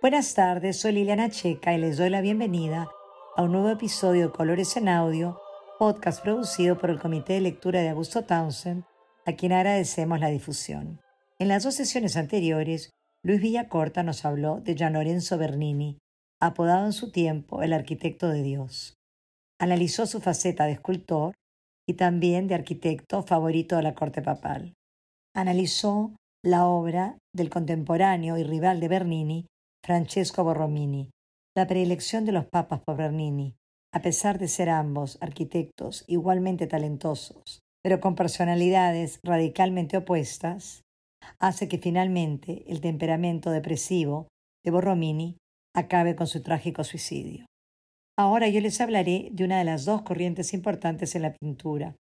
Buenas tardes, soy Liliana Checa y les doy la bienvenida a un nuevo episodio de Colores en Audio, podcast producido por el Comité de Lectura de Augusto Townsend, a quien agradecemos la difusión. En las dos sesiones anteriores, Luis Villacorta nos habló de Gian Lorenzo Bernini, apodado en su tiempo el arquitecto de Dios. Analizó su faceta de escultor y también de arquitecto favorito de la corte papal. Analizó la obra del contemporáneo y rival de Bernini, Francesco Borromini, la predilección de los papas por Bernini, a pesar de ser ambos arquitectos igualmente talentosos, pero con personalidades radicalmente opuestas, hace que finalmente el temperamento depresivo de Borromini acabe con su trágico suicidio. Ahora yo les hablaré de una de las dos corrientes importantes en la pintura,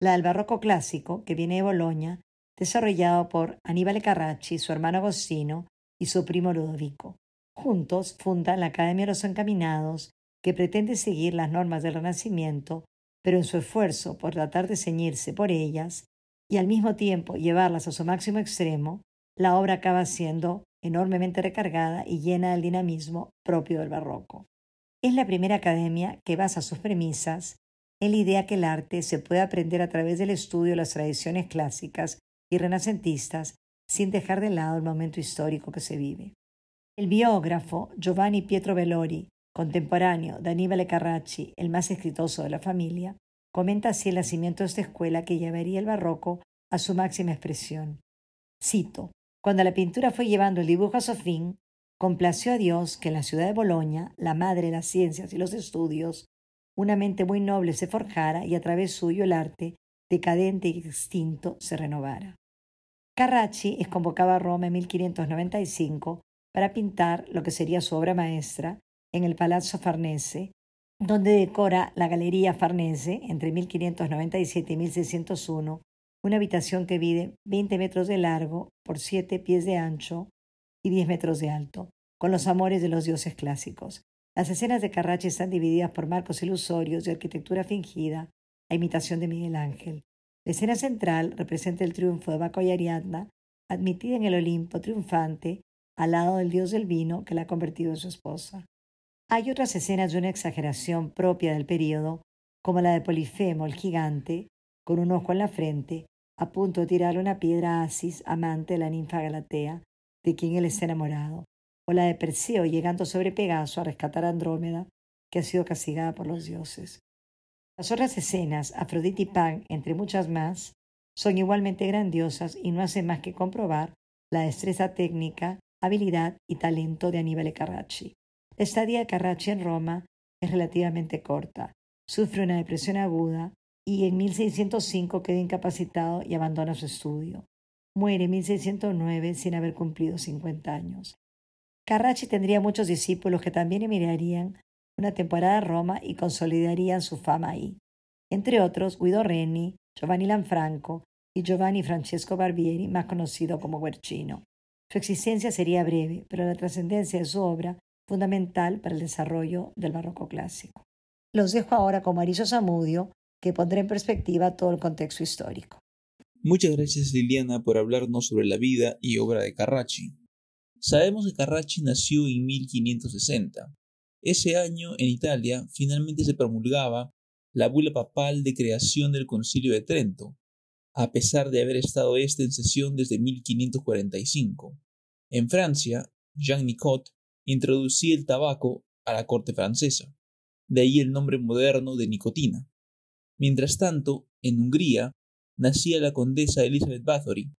la del barroco clásico, que viene de Boloña, desarrollado por Aníbal Carracci, su hermano Agostino y su primo Ludovico. Juntos fundan la Academia de los Encaminados, que pretende seguir las normas del Renacimiento, pero en su esfuerzo por tratar de ceñirse por ellas y al mismo tiempo llevarlas a su máximo extremo, la obra acaba siendo enormemente recargada y llena del dinamismo propio del barroco. Es la primera academia que basa sus premisas en la idea que el arte se puede aprender a través del estudio de las tradiciones clásicas y renacentistas sin dejar de lado el momento histórico que se vive. El biógrafo Giovanni Pietro Bellori, contemporáneo de Aníbal Carracci, el más exitoso de la familia, comenta así el nacimiento de esta escuela que llevaría el barroco a su máxima expresión. Cito, cuando la pintura fue llevando el dibujo a su fin, complació a Dios que en la ciudad de Boloña, la madre de las ciencias y los estudios, una mente muy noble se forjara y a través suyo el arte, decadente y extinto, se renovara. Carracci es convocado a Roma en 1595 para pintar lo que sería su obra maestra en el Palazzo Farnese, donde decora la Galería Farnese entre 1597 y 1601, una habitación que mide 20 metros de largo por 7 pies de ancho y 10 metros de alto, con los amores de los dioses clásicos. Las escenas de Carracci están divididas por marcos ilusorios de arquitectura fingida, a imitación de Miguel Ángel. La escena central representa el triunfo de Baco y Ariadna, admitida en el Olimpo triunfante al lado del dios del vino que la ha convertido en su esposa. Hay otras escenas de una exageración propia del período, como la de Polifemo, el gigante, con un ojo en la frente, a punto de tirarle una piedra a Asis, amante de la ninfa Galatea, de quien él está enamorado, o la de Perseo llegando sobre Pegaso a rescatar a Andrómeda, que ha sido castigada por los dioses. Las otras escenas, Afrodita y Pan, entre muchas más, son igualmente grandiosas y no hacen más que comprobar la destreza técnica, habilidad y talento de Aníbal Carracci. La estadía de Carracci en Roma es relativamente corta. Sufre una depresión aguda y en 1605 queda incapacitado y abandona su estudio. Muere en 1609 sin haber cumplido 50 años. Carracci tendría muchos discípulos que también emigrarían una temporada a Roma y consolidarían su fama ahí. Entre otros, Guido Reni, Giovanni Lanfranco y Giovanni Francesco Barbieri, más conocido como Guercino. Su existencia sería breve, pero la trascendencia de su obra fundamental para el desarrollo del barroco clásico. Los dejo ahora con Mariso Zamudio, que pondrá en perspectiva todo el contexto histórico. Muchas gracias Liliana por hablarnos sobre la vida y obra de Carracci. Sabemos que Carracci nació en 1560. Ese año, en Italia, finalmente se promulgaba la bula papal de creación del Concilio de Trento, a pesar de haber estado éste en sesión desde 1545. En Francia, Jean Nicot introducía el tabaco a la corte francesa, de ahí el nombre moderno de nicotina. Mientras tanto, en Hungría, nacía la condesa Elizabeth Bathory,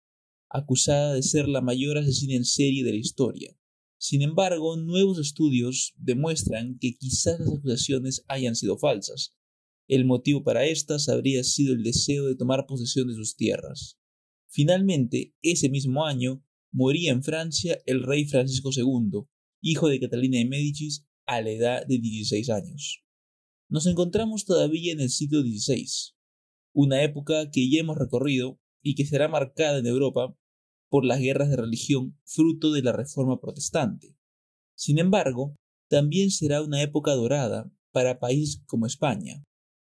acusada de ser la mayor asesina en serie de la historia. Sin embargo, nuevos estudios demuestran que quizás las acusaciones hayan sido falsas. El motivo para estas habría sido el deseo de tomar posesión de sus tierras. Finalmente, ese mismo año, moría en Francia el rey Francisco II, hijo de Catalina de Médicis, a la edad de 16 años. Nos encontramos todavía en el siglo XVI, una época que ya hemos recorrido y que será marcada en Europa por las guerras de religión fruto de la Reforma Protestante. Sin embargo, también será una época dorada para países como España,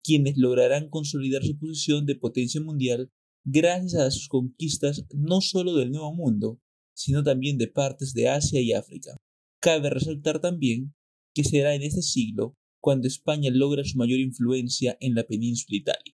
quienes lograrán consolidar su posición de potencia mundial gracias a sus conquistas no solo del Nuevo Mundo, sino también de partes de Asia y África. Cabe resaltar también que será en este siglo cuando España logra su mayor influencia en la península Italia.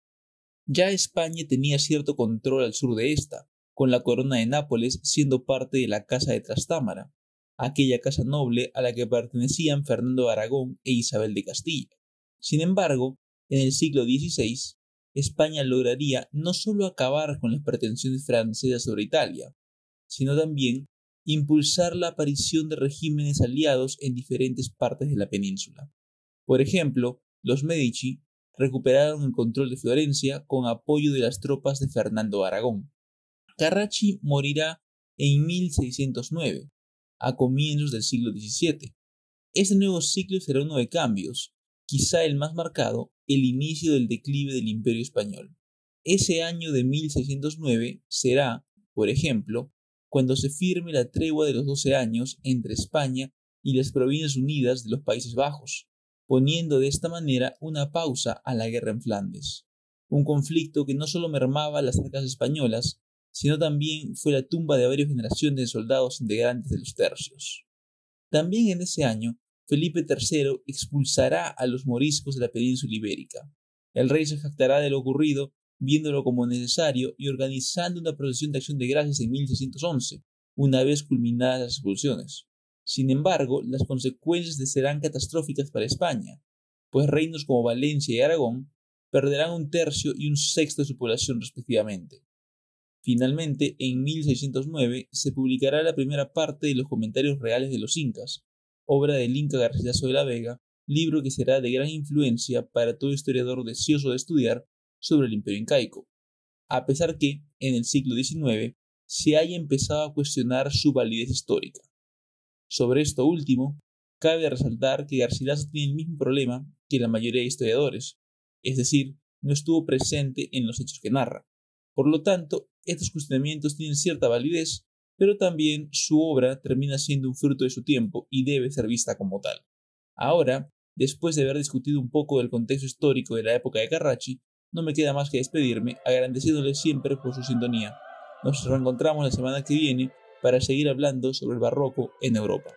Ya España tenía cierto control al sur de esta, con la corona de Nápoles siendo parte de la Casa de Trastámara, aquella casa noble a la que pertenecían Fernando de Aragón e Isabel de Castilla. Sin embargo, en el siglo XVI, España lograría no solo acabar con las pretensiones francesas sobre Italia, sino también impulsar la aparición de regímenes aliados en diferentes partes de la península. Por ejemplo, los Medici recuperaron el control de Florencia con apoyo de las tropas de Fernando Aragón. Carracci morirá en 1609, a comienzos del siglo XVII. Este nuevo ciclo será uno de cambios, quizá el más marcado, el inicio del declive del Imperio español. Ese año de 1609 será, por ejemplo, cuando se firme la tregua de los doce años entre España y las Provincias Unidas de los Países Bajos, poniendo de esta manera una pausa a la guerra en Flandes, un conflicto que no solo mermaba las arcas españolas, sino también fue la tumba de varias generaciones de soldados integrantes de los tercios. También en ese año, Felipe III expulsará a los moriscos de la península ibérica. El rey se jactará de lo ocurrido viéndolo como necesario y organizando una procesión de acción de gracias en 1611, una vez culminadas las expulsiones. Sin embargo, las consecuencias serán catastróficas para España, pues reinos como Valencia y Aragón perderán un tercio y un sexto de su población respectivamente. Finalmente, en 1609 se publicará la primera parte de los comentarios reales de los incas, obra del Inca Garcilaso de la Vega, libro que será de gran influencia para todo historiador deseoso de estudiar sobre el imperio incaico, a pesar que, en el siglo XIX, se haya empezado a cuestionar su validez histórica. Sobre esto último, cabe resaltar que Garcilaso tiene el mismo problema que la mayoría de historiadores, es decir, no estuvo presente en los hechos que narra. Por lo tanto, estos cuestionamientos tienen cierta validez, pero también su obra termina siendo un fruto de su tiempo y debe ser vista como tal. Ahora, después de haber discutido un poco del contexto histórico de la época de Carracci, no me queda más que despedirme agradeciéndole siempre por su sintonía. Nos reencontramos la semana que viene para seguir hablando sobre el barroco en Europa.